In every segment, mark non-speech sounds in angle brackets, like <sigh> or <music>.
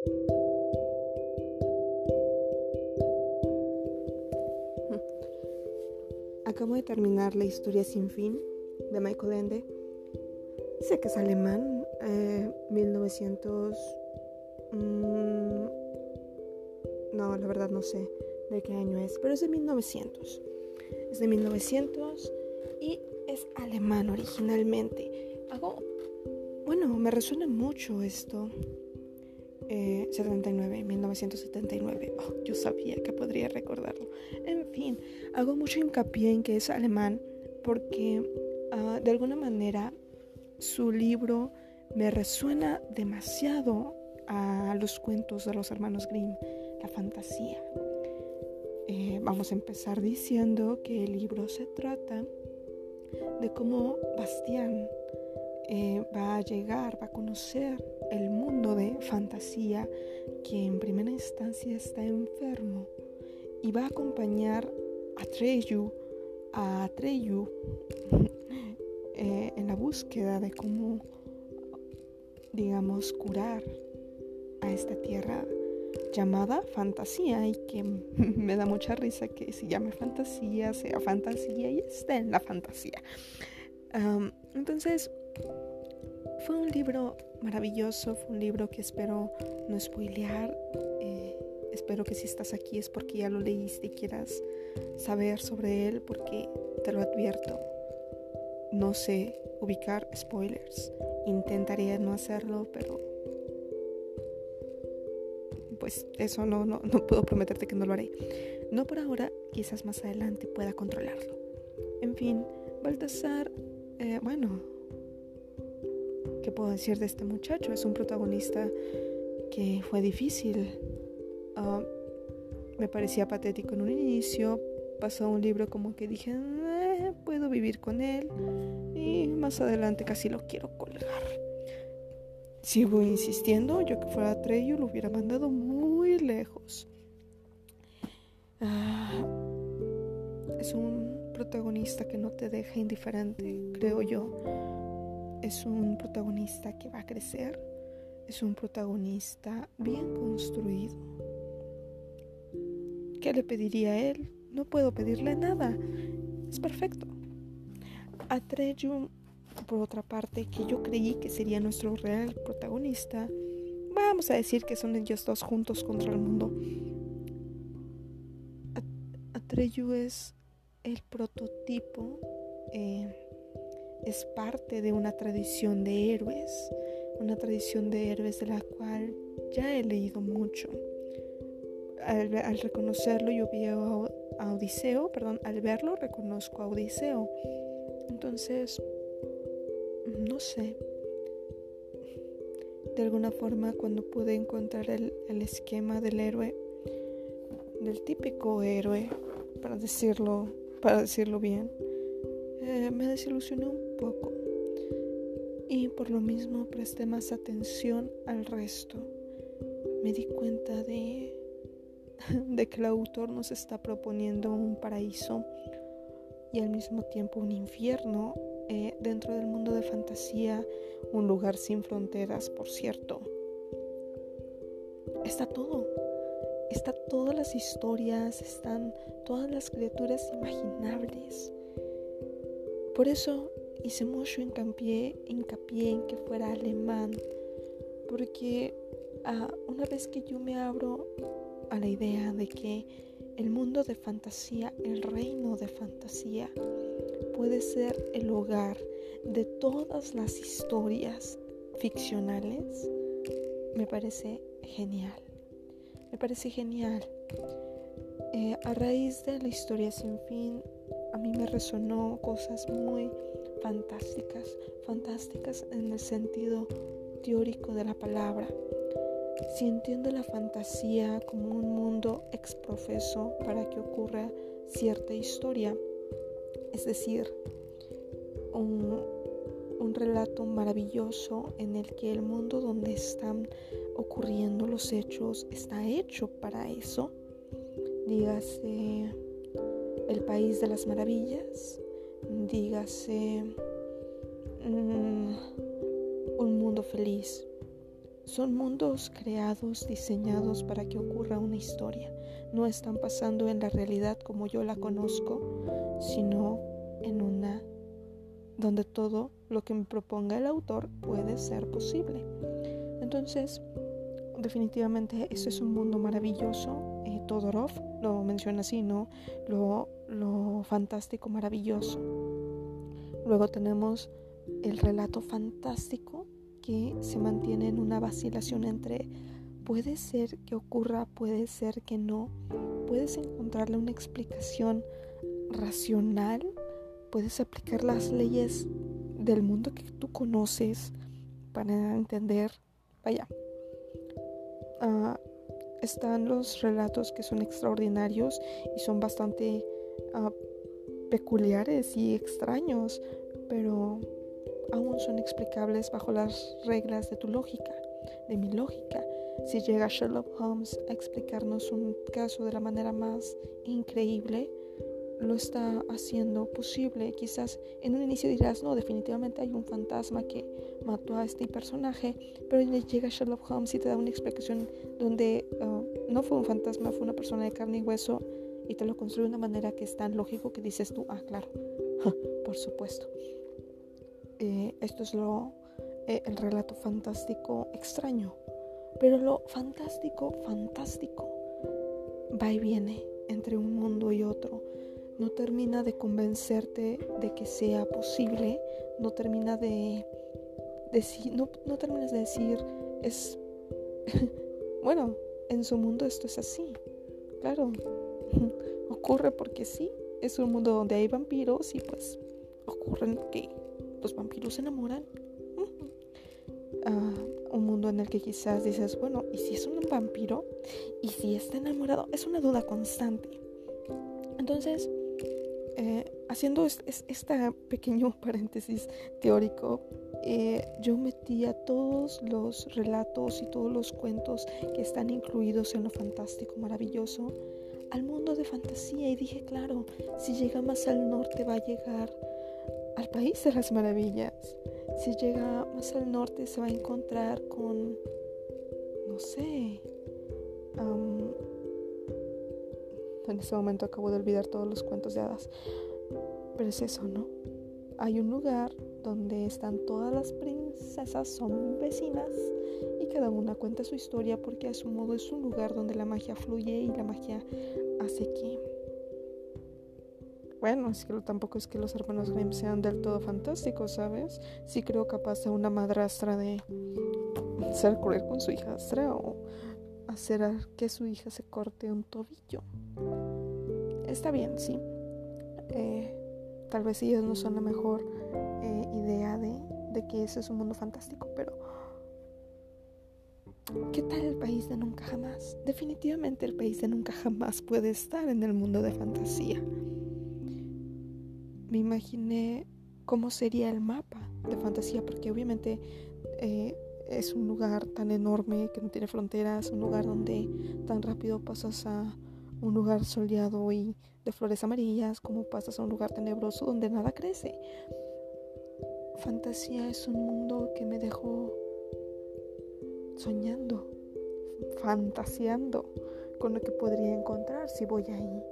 <laughs> Acabo de terminar La historia sin fin de Michael Ende. Sé que es alemán, 1900... Eh, mm, no, la verdad no sé de qué año es, pero es de 1900. Es de 1900 y es alemán originalmente. Hago, bueno, me resuena mucho esto. 79, 1979. yo sabía que podría recordarlo. En fin, hago mucho hincapié en que es alemán porque ah, de alguna manera su libro me resuena demasiado a los cuentos de los hermanos Grimm, la fantasía. Eh, vamos a empezar diciendo que el libro se trata de cómo Bastián eh, va a llegar, va a conocer el mundo de fantasía que en primera instancia está enfermo y va a acompañar a Treyu, a <laughs> eh, en la búsqueda de cómo, digamos, curar a esta tierra llamada fantasía y que <laughs> me da mucha risa que se llame fantasía, sea fantasía y esté en la fantasía. Entonces, fue un libro maravilloso, fue un libro que espero no spoilear. Eh, espero que si estás aquí es porque ya lo leíste y quieras saber sobre él, porque te lo advierto. No sé ubicar spoilers. Intentaré no hacerlo, pero pues eso no, no, no puedo prometerte que no lo haré. No por ahora, quizás más adelante pueda controlarlo. En fin, Baltasar, eh, bueno, ¿Qué puedo decir de este muchacho? Es un protagonista que fue difícil. Ah, me parecía patético en un inicio. Pasó un libro como que dije, eh, puedo vivir con él. Y más adelante casi lo quiero colgar. Sigo insistiendo, yo que fuera Treyo lo hubiera mandado muy lejos. Ah, es un protagonista que no te deja indiferente, creo yo es un protagonista que va a crecer, es un protagonista bien construido. ¿Qué le pediría a él? No puedo pedirle nada, es perfecto. A Treyu, por otra parte, que yo creí que sería nuestro real protagonista, vamos a decir que son ellos dos juntos contra el mundo. Atreyu es el prototipo eh, es parte de una tradición de héroes, una tradición de héroes de la cual ya he leído mucho. Al, reconocerlo yo vi a, Odiseo, perdón, al verlo reconozco a Odiseo. Entonces, no sé, de alguna forma cuando pude encontrar el, el esquema del héroe, del típico héroe, para decirlo, para decirlo bien, eh, me desilusionó un poco y por lo mismo presté más atención al resto. Me di cuenta de, <laughs> de que el autor nos está proponiendo un paraíso y al mismo tiempo un infierno eh, dentro del mundo de fantasía, un lugar sin fronteras, por cierto. Está todo. Está todas las historias, están todas las criaturas imaginables. Por eso hice mucho hincapié, hincapié en que fuera alemán, porque ah, una vez que yo me abro a la idea de que el mundo de fantasía, el reino de fantasía, puede ser el hogar de todas las historias ficcionales, me parece genial. Me parece genial. Eh, a raíz de la historia sin fin, a mí me resonó cosas muy fantásticas, fantásticas en el sentido teórico de la palabra. Si entiendo la fantasía como un mundo exprofeso para que ocurra cierta historia, es decir, un, un relato maravilloso en el que el mundo donde están ocurriendo los hechos está hecho para eso, dígase el país de las maravillas, dígase mm, un mundo feliz. son mundos creados, diseñados para que ocurra una historia. No están pasando en la realidad como yo la conozco, sino en una donde todo lo que me proponga el autor puede ser posible. Entonces, definitivamente ese es un mundo maravilloso. Eh, Todorov lo menciona así, ¿no? Lo, lo fantástico, maravilloso. Luego tenemos el relato fantástico que se mantiene en una vacilación entre puede ser que ocurra, puede ser que no. Puedes encontrarle una explicación racional, puedes aplicar las leyes del mundo que tú conoces para entender, vaya, uh, están los relatos que son extraordinarios y son bastante uh, peculiares y extraños, pero aún son explicables bajo las reglas de tu lógica, de mi lógica. Si llega Sherlock Holmes a explicarnos un caso de la manera más increíble, lo está haciendo posible. Quizás en un inicio dirás, no, definitivamente hay un fantasma que mató a este personaje, pero llega Sherlock Holmes y te da una explicación donde uh, no fue un fantasma, fue una persona de carne y hueso y te lo construye de una manera que es tan lógico que dices tú, ah, claro, <laughs> por supuesto. Eh, esto es lo, eh, el relato fantástico extraño. Pero lo fantástico, fantástico, va y viene entre un mundo y otro. No termina de convencerte de que sea posible, no termina de decir, no, no terminas de decir, es, <laughs> bueno, en su mundo esto es así. Claro, <laughs> ocurre porque sí, es un mundo donde hay vampiros y pues ocurren que los vampiros se enamoran. <laughs> Ah, un mundo en el que quizás dices, bueno, ¿y si es un vampiro? ¿Y si está enamorado? Es una duda constante. Entonces, eh, haciendo este, pequeño <laughs> paréntesis teórico, eh, yo metía todos los relatos y todos los cuentos que están incluidos en lo fantástico, maravilloso, al mundo de fantasía y dije, claro, si llega más al norte va a llegar al país de las maravillas. Si llega más al norte se va a encontrar con, no sé, en este momento acabo de olvidar todos los cuentos de hadas. Pero es eso, ¿no? Hay un lugar donde están todas las princesas, son vecinas y cada una cuenta su historia porque a su modo es un lugar donde la magia fluye y la magia hace que bueno, es que tampoco es que los hermanos Grimm sean del todo fantásticos, ¿sabes? Sí creo capaz de una madrastra de ser cruel con su hijastra o hacer que su hija se corte un tobillo. Está bien, sí. Eh, tal vez ellos no son la mejor eh, idea de, de que ese es un mundo fantástico, pero ¿Qué tal el país de nunca jamás? Definitivamente el país de nunca jamás puede estar en el mundo de fantasía me imaginé cómo sería el mapa de fantasía, porque obviamente eh, es un lugar tan enorme que no tiene fronteras, un lugar donde tan rápido pasas a un lugar soleado y de flores amarillas, como pasas a un lugar tenebroso donde nada crece. Fantasía es un mundo que me dejó soñando, fantaseando con lo que podría encontrar si voy ahí.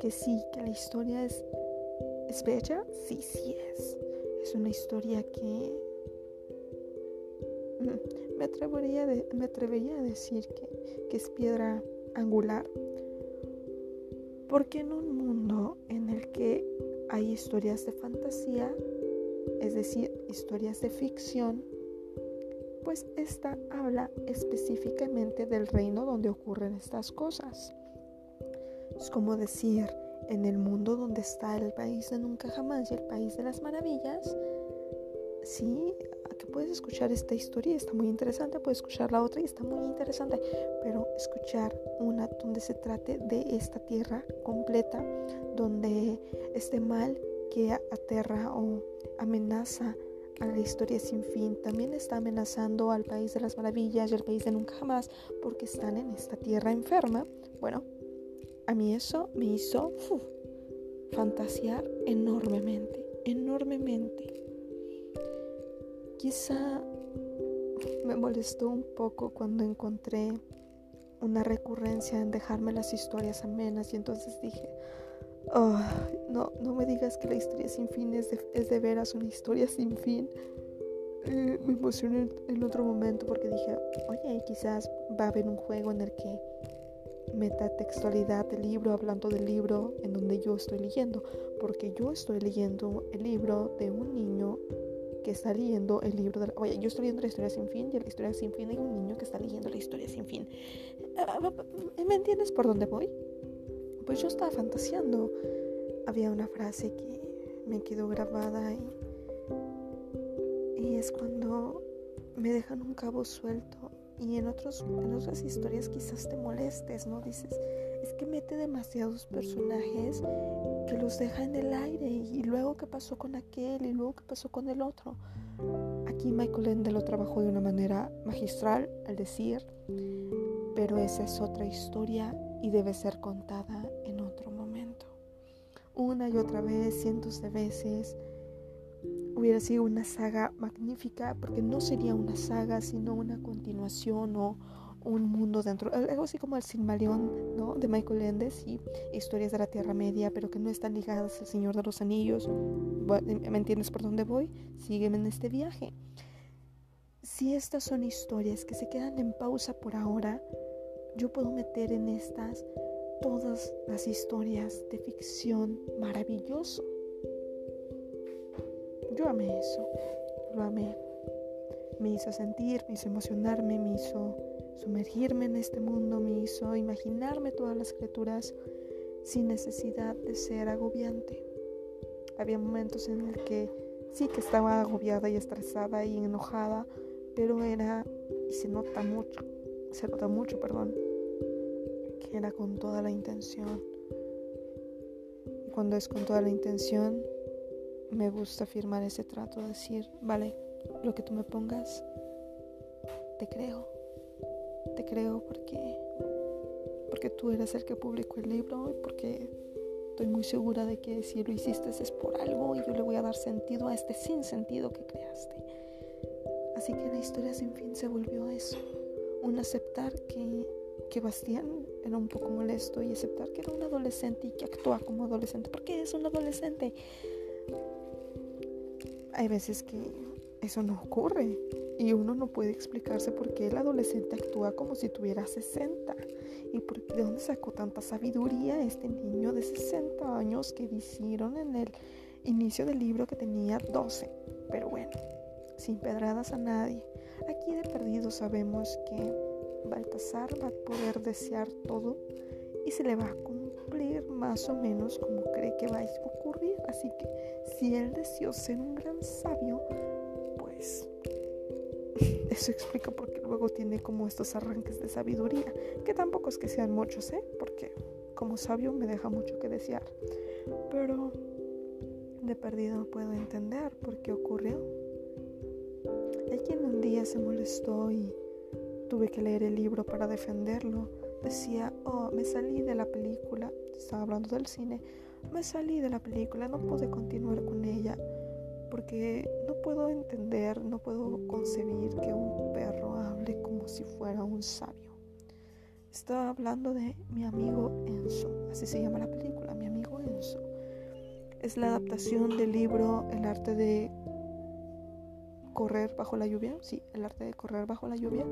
Que sí, que la historia es ¿Es bella? Sí, sí es. Es una historia que me atrevería, me atrevería a decir que, que es piedra angular. Porque en un mundo en el que hay historias de fantasía, es decir, historias de ficción, pues esta habla específicamente del reino donde ocurren estas cosas. Es como decir, en el mundo donde está el país de nunca jamás y el país de las maravillas, sí, puedes escuchar esta historia, está muy interesante, puedes escuchar la otra y está muy interesante, pero escuchar una donde se trate de esta tierra completa, donde este mal que aterra o amenaza a la historia sin fin, también está amenazando al país de las maravillas y al país de nunca jamás, porque están en esta tierra enferma. Bueno, a mí eso me hizo fantasear enormemente, enormemente. Quizá me molestó un poco cuando encontré una recurrencia en dejarme las historias amenas y entonces dije, oh, no, no me digas que la historia sin fin es de, es de veras una historia sin fin. Eh, me emocioné en otro momento porque dije, oye, quizás va a haber un juego en el que meta textualidad del libro, hablando del libro en donde yo estoy leyendo, porque yo estoy leyendo el libro de un niño que está leyendo el libro de la... Oye, yo estoy leyendo la historia sin fin y en la historia sin fin hay un niño que está leyendo la historia sin fin. Ah, ah, ah, ¿Me entiendes por dónde voy? Pues yo estaba fantaseando. Había una frase que me quedó grabada y, y es cuando me dejan un cabo suelto y en, otros, en otras historias quizás te molestes, ¿no? Dices, es que mete demasiados personajes que los deja en el aire y luego qué pasó con aquel y luego qué pasó con el otro. Aquí Michael Ende lo trabajó de una manera magistral al decir, pero esa es otra historia y debe ser contada en otro momento. Una y otra vez, cientos de veces, hubiera sido una saga magnífica, porque no sería una saga, sino una continuación o un mundo dentro, algo así como el Silmarillion, ¿no? De Michael Ende, y historias de la Tierra Media, pero que no están ligadas al Señor de los Anillos. ¿Me entiendes por dónde voy? Sígueme en este viaje. Si estas son historias que se quedan en pausa por ahora, yo puedo meter en estas todas las historias de ficción maravilloso yo amé eso, lo amé. Me hizo sentir, me hizo emocionarme, me hizo sumergirme en este mundo, me hizo imaginarme todas las criaturas sin necesidad de ser agobiante. Había momentos en el que sí que estaba agobiada y estresada y enojada, pero era, y se nota mucho, se nota mucho, perdón, que era con toda la intención. Y cuando es con toda la intención, me gusta firmar ese trato, decir, vale, lo que tú me pongas, te creo. Te creo porque porque tú eres el que publicó el libro y porque estoy muy segura de que si lo hiciste es por algo y yo le voy a dar sentido a este sin sentido que creaste. Así que la historia sin fin se volvió eso, un aceptar que, que Bastián era un poco molesto y aceptar que era un adolescente y que actúa como adolescente, porque es un adolescente hay veces que eso no ocurre y uno no puede explicarse por qué el adolescente actúa como si tuviera 60 y por de dónde sacó tanta sabiduría este niño de 60 años que dijeron en el inicio del libro que tenía 12. Pero bueno, sin pedradas a nadie. Aquí de perdido sabemos que Baltasar va a poder desear todo y se le va a cumplir más o menos como cree que va a ocurrir. Así que si él deseó ser un gran sabio, pues eso explica por qué luego tiene como estos arranques de sabiduría, que tampoco es que sean muchos, ¿eh? Porque como sabio me deja mucho que desear. Pero de perdido puedo entender por qué ocurrió. Hay quien un día se molestó y tuve que leer el libro para defenderlo. Decía, oh, me salí de la película, estaba hablando del cine, me salí de la película, no pude continuar con ella porque no puedo entender, no puedo concebir que un perro hable como si fuera un sabio. Estaba hablando de mi amigo Enzo, así se llama la película, mi amigo Enzo. Es la adaptación del libro El arte de correr bajo la lluvia, sí, el arte de correr bajo la lluvia.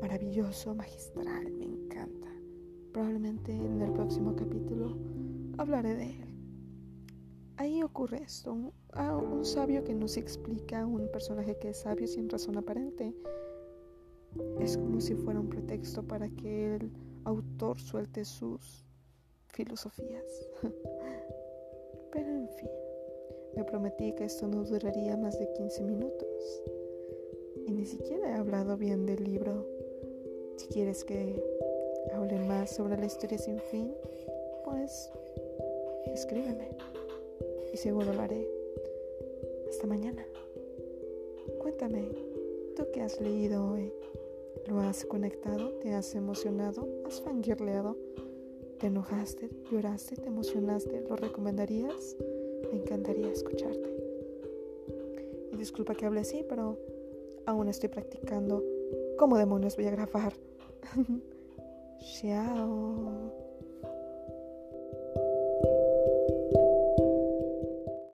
Maravilloso, magistral, me encanta. Probablemente en el próximo capítulo hablaré de él. Ahí ocurre esto, un, un sabio que no se explica, un personaje que es sabio sin razón aparente. Es como si fuera un pretexto para que el autor suelte sus filosofías. <laughs> Pero en fin, me prometí que esto no duraría más de 15 minutos. Y ni siquiera he hablado bien del libro. Si quieres que hable más sobre la historia sin fin, pues escríbeme y seguro lo haré. Hasta mañana. Cuéntame, ¿tú qué has leído hoy? ¿Lo has conectado? ¿Te has emocionado? ¿Has fangirleado? ¿Te enojaste? ¿Lloraste? ¿Te emocionaste? ¿Lo recomendarías? Me encantaría escucharte. Y disculpa que hable así, pero aún estoy practicando cómo demonios voy a grabar. <laughs> Chao.